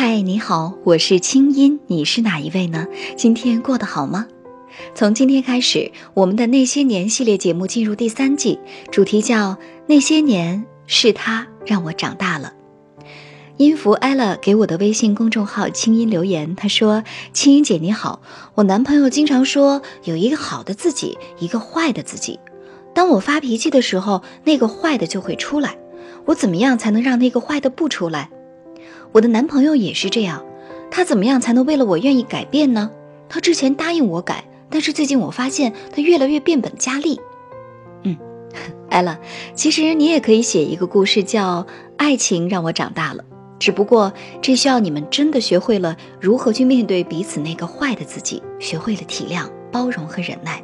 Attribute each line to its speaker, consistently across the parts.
Speaker 1: 嗨，你好，我是清音，你是哪一位呢？今天过得好吗？从今天开始，我们的那些年系列节目进入第三季，主题叫“那些年是他让我长大了”。音符 ella 给我的微信公众号“清音”留言，他说：“清音姐你好，我男朋友经常说有一个好的自己，一个坏的自己。当我发脾气的时候，那个坏的就会出来。我怎么样才能让那个坏的不出来？”我的男朋友也是这样，他怎么样才能为了我愿意改变呢？他之前答应我改，但是最近我发现他越来越变本加厉。嗯，艾拉，其实你也可以写一个故事，叫《爱情让我长大了》，只不过这需要你们真的学会了如何去面对彼此那个坏的自己，学会了体谅、包容和忍耐。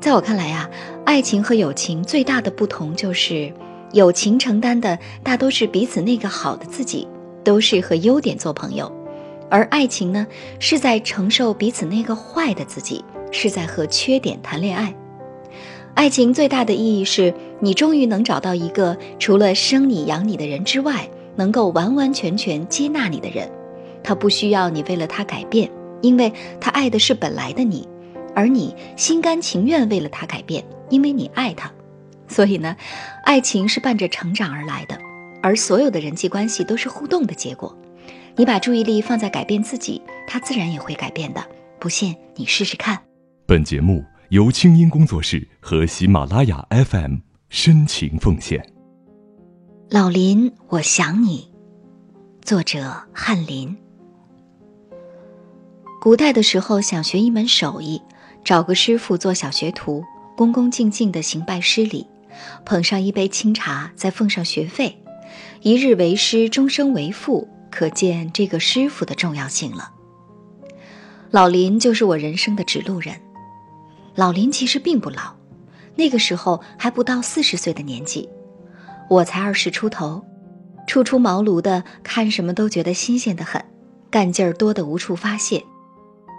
Speaker 1: 在我看来呀，爱情和友情最大的不同就是，友情承担的大多是彼此那个好的自己。都是和优点做朋友，而爱情呢，是在承受彼此那个坏的自己，是在和缺点谈恋爱。爱情最大的意义是你终于能找到一个除了生你养你的人之外，能够完完全全接纳你的人。他不需要你为了他改变，因为他爱的是本来的你，而你心甘情愿为了他改变，因为你爱他。所以呢，爱情是伴着成长而来的。而所有的人际关系都是互动的结果，你把注意力放在改变自己，它自然也会改变的。不信你试试看。
Speaker 2: 本节目由清音工作室和喜马拉雅 FM 深情奉献。
Speaker 1: 老林，我想你。作者：翰林。古代的时候，想学一门手艺，找个师傅做小学徒，恭恭敬敬的行拜师礼，捧上一杯清茶，再奉上学费。一日为师，终生为父，可见这个师傅的重要性了。老林就是我人生的指路人。老林其实并不老，那个时候还不到四十岁的年纪，我才二十出头，初出茅庐的，看什么都觉得新鲜的很，干劲儿多得无处发泄，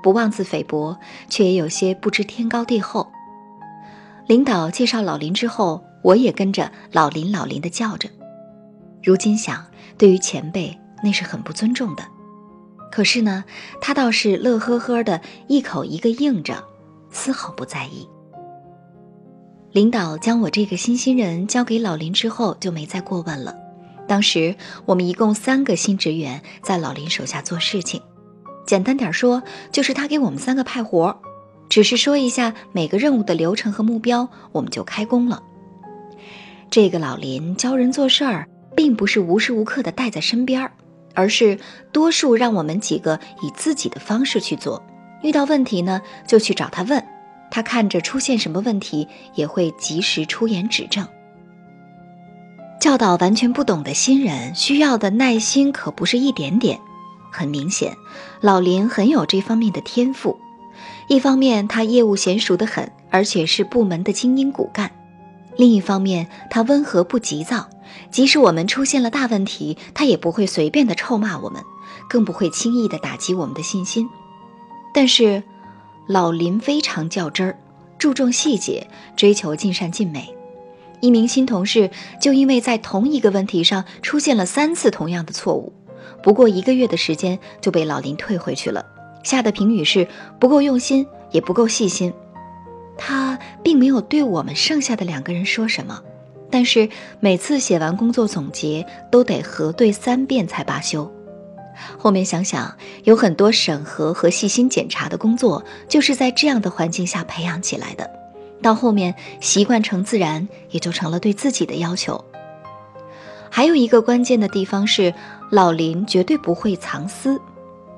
Speaker 1: 不妄自菲薄，却也有些不知天高地厚。领导介绍老林之后，我也跟着老林老林的叫着。如今想，对于前辈那是很不尊重的。可是呢，他倒是乐呵呵的，一口一个应着，丝毫不在意。领导将我这个新新人交给老林之后，就没再过问了。当时我们一共三个新职员在老林手下做事情，简单点说，就是他给我们三个派活，只是说一下每个任务的流程和目标，我们就开工了。这个老林教人做事儿。并不是无时无刻的带在身边儿，而是多数让我们几个以自己的方式去做。遇到问题呢，就去找他问，他看着出现什么问题，也会及时出言指正。教导完全不懂的新人，需要的耐心可不是一点点。很明显，老林很有这方面的天赋。一方面，他业务娴熟的很，而且是部门的精英骨干。另一方面，他温和不急躁，即使我们出现了大问题，他也不会随便的臭骂我们，更不会轻易的打击我们的信心。但是，老林非常较真儿，注重细节，追求尽善尽美。一名新同事就因为在同一个问题上出现了三次同样的错误，不过一个月的时间就被老林退回去了，下的评语是不够用心，也不够细心。他并没有对我们剩下的两个人说什么，但是每次写完工作总结都得核对三遍才罢休。后面想想，有很多审核和细心检查的工作就是在这样的环境下培养起来的，到后面习惯成自然，也就成了对自己的要求。还有一个关键的地方是，老林绝对不会藏私，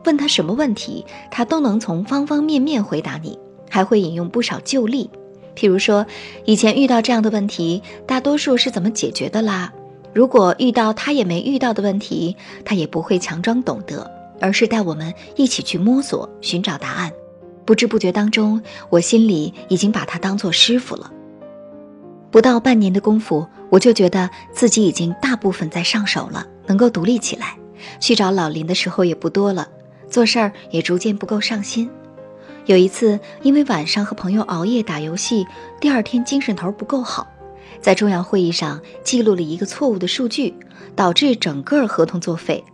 Speaker 1: 问他什么问题，他都能从方方面面回答你。还会引用不少旧例，譬如说，以前遇到这样的问题，大多数是怎么解决的啦？如果遇到他也没遇到的问题，他也不会强装懂得，而是带我们一起去摸索、寻找答案。不知不觉当中，我心里已经把他当做师傅了。不到半年的功夫，我就觉得自己已经大部分在上手了，能够独立起来，去找老林的时候也不多了，做事儿也逐渐不够上心。有一次，因为晚上和朋友熬夜打游戏，第二天精神头不够好，在重要会议上记录了一个错误的数据，导致整个合同作废。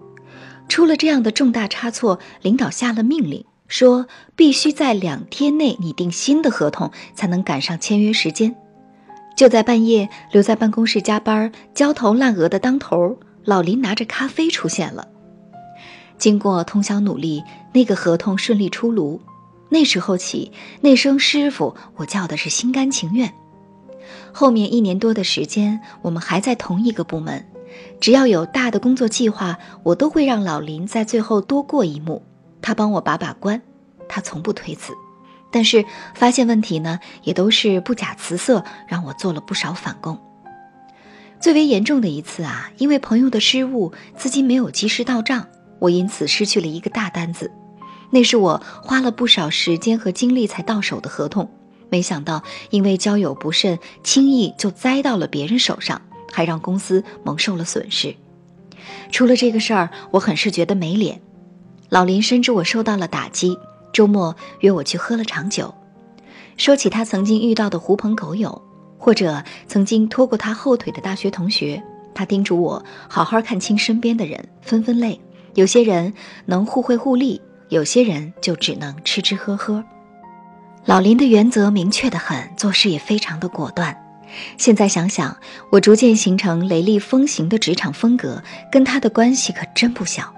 Speaker 1: 出了这样的重大差错，领导下了命令，说必须在两天内拟定新的合同，才能赶上签约时间。就在半夜，留在办公室加班、焦头烂额的当头，老林拿着咖啡出现了。经过通宵努力，那个合同顺利出炉。那时候起，那声师傅，我叫的是心甘情愿。后面一年多的时间，我们还在同一个部门。只要有大的工作计划，我都会让老林在最后多过一幕，他帮我把把关，他从不推辞。但是发现问题呢，也都是不假辞色，让我做了不少反攻。最为严重的一次啊，因为朋友的失误，资金没有及时到账，我因此失去了一个大单子，那是我花了不少时间和精力才到手的合同，没想到因为交友不慎，轻易就栽到了别人手上。还让公司蒙受了损失。出了这个事儿，我很是觉得没脸。老林深知我受到了打击，周末约我去喝了场酒，说起他曾经遇到的狐朋狗友，或者曾经拖过他后腿的大学同学。他叮嘱我好好看清身边的人，分分类。有些人能互惠互利，有些人就只能吃吃喝喝。老林的原则明确的很，做事也非常的果断。现在想想，我逐渐形成雷厉风行的职场风格，跟他的关系可真不小。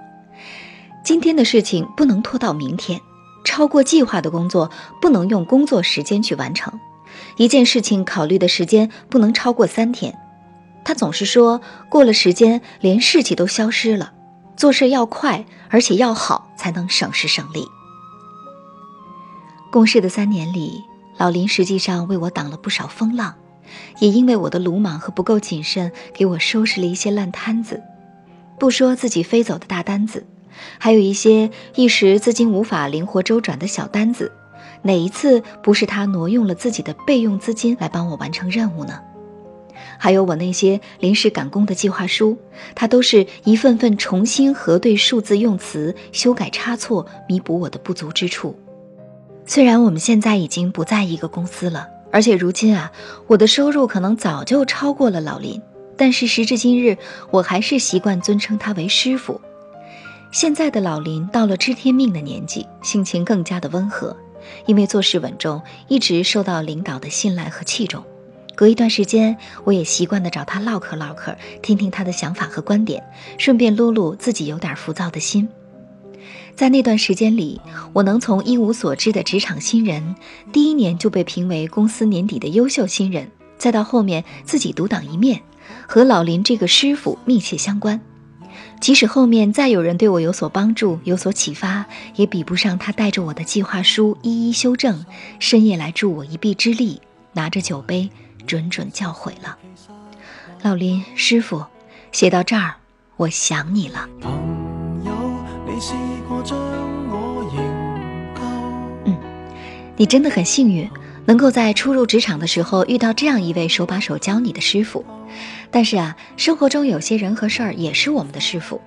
Speaker 1: 今天的事情不能拖到明天，超过计划的工作不能用工作时间去完成，一件事情考虑的时间不能超过三天。他总是说过了时间，连士气都消失了。做事要快，而且要好，才能省时省力。共事的三年里，老林实际上为我挡了不少风浪。也因为我的鲁莽和不够谨慎，给我收拾了一些烂摊子。不说自己飞走的大单子，还有一些一时资金无法灵活周转的小单子。哪一次不是他挪用了自己的备用资金来帮我完成任务呢？还有我那些临时赶工的计划书，他都是一份份重新核对数字用词，修改差错，弥补我的不足之处。虽然我们现在已经不在一个公司了。而且如今啊，我的收入可能早就超过了老林，但是时至今日，我还是习惯尊称他为师傅。现在的老林到了知天命的年纪，性情更加的温和，因为做事稳重，一直受到领导的信赖和器重。隔一段时间，我也习惯的找他唠嗑唠嗑，听听他的想法和观点，顺便撸撸自己有点浮躁的心。在那段时间里，我能从一无所知的职场新人，第一年就被评为公司年底的优秀新人，再到后面自己独当一面，和老林这个师傅密切相关。即使后面再有人对我有所帮助、有所启发，也比不上他带着我的计划书一一修正，深夜来助我一臂之力，拿着酒杯谆谆教诲了。老林师傅，写到这儿，我想你了。朋友，你试过将我迎嗯，你真的很幸运，能够在初入职场的时候遇到这样一位手把手教你的师傅。但是啊，生活中有些人和事儿也是我们的师傅，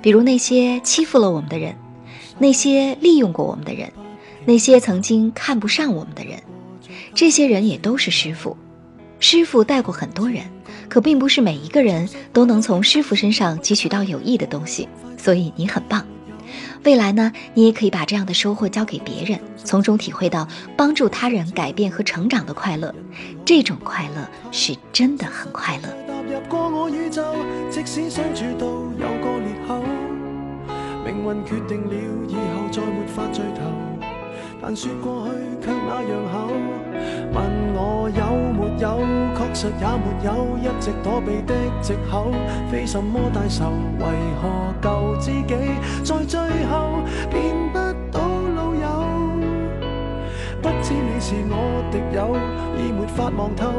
Speaker 1: 比如那些欺负了我们的人，那些利用过我们的人，那些曾经看不上我们的人，这些人也都是师傅。师傅带过很多人，可并不是每一个人都能从师傅身上汲取到有益的东西，所以你很棒。未来呢，你也可以把这样的收获交给别人，从中体会到帮助他人改变和成长的快乐。这种快乐是真的很快乐。但说过去却那样厚，问我有没有，确实也没有，一直躲避的借口，非什么大仇，为何旧知己在最后变不到老友？不知你是我敌友，已没法望透，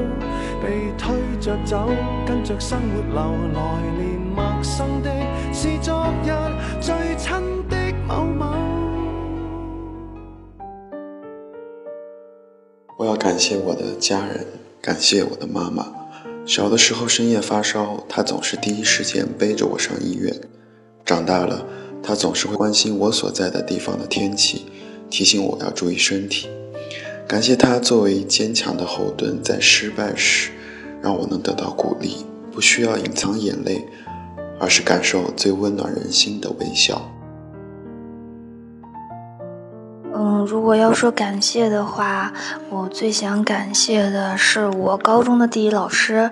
Speaker 1: 被推着走，跟着生活流，来年陌生的是昨日最亲的某某。
Speaker 3: 我要感谢我的家人，感谢我的妈妈。小的时候深夜发烧，她总是第一时间背着我上医院。长大了，她总是会关心我所在的地方的天气，提醒我要注意身体。感谢她作为坚强的后盾，在失败时让我能得到鼓励，不需要隐藏眼泪，而是感受最温暖人心的微笑。
Speaker 4: 如果要说感谢的话，我最想感谢的是我高中的地理老师。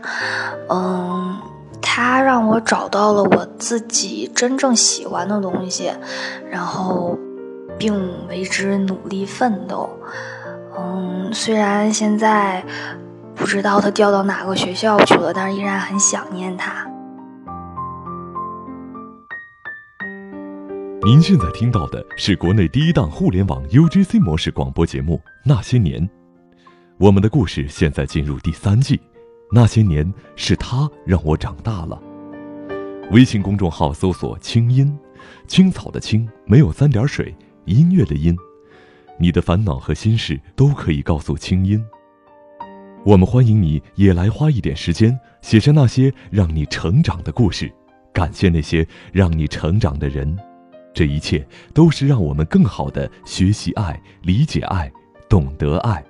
Speaker 4: 嗯，他让我找到了我自己真正喜欢的东西，然后并为之努力奋斗。嗯，虽然现在不知道他调到哪个学校去了，但是依然很想念他。
Speaker 2: 您现在听到的是国内第一档互联网 UGC 模式广播节目《那些年》，我们的故事现在进入第三季。那些年是他让我长大了。微信公众号搜索“青音”，青草的青没有三点水，音乐的音。你的烦恼和心事都可以告诉青音。我们欢迎你也来花一点时间，写下那些让你成长的故事，感谢那些让你成长的人。这一切都是让我们更好的学习爱、理解爱、懂得爱。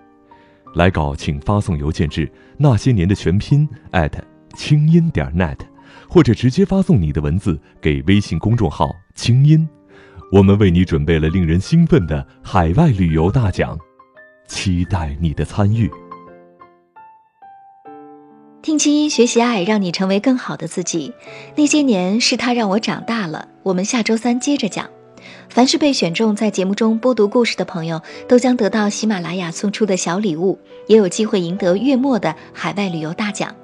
Speaker 2: 来稿请发送邮件至那些年的全拼艾特清音点 net，或者直接发送你的文字给微信公众号清音。我们为你准备了令人兴奋的海外旅游大奖，期待你的参与。
Speaker 1: 听清音学习爱，让你成为更好的自己。那些年是他让我长大了。我们下周三接着讲。凡是被选中在节目中播读故事的朋友，都将得到喜马拉雅送出的小礼物，也有机会赢得月末的海外旅游大奖。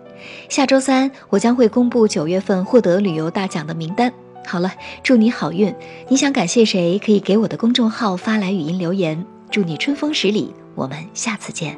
Speaker 1: 下周三我将会公布九月份获得旅游大奖的名单。好了，祝你好运。你想感谢谁？可以给我的公众号发来语音留言。祝你春风十里。我们下次见。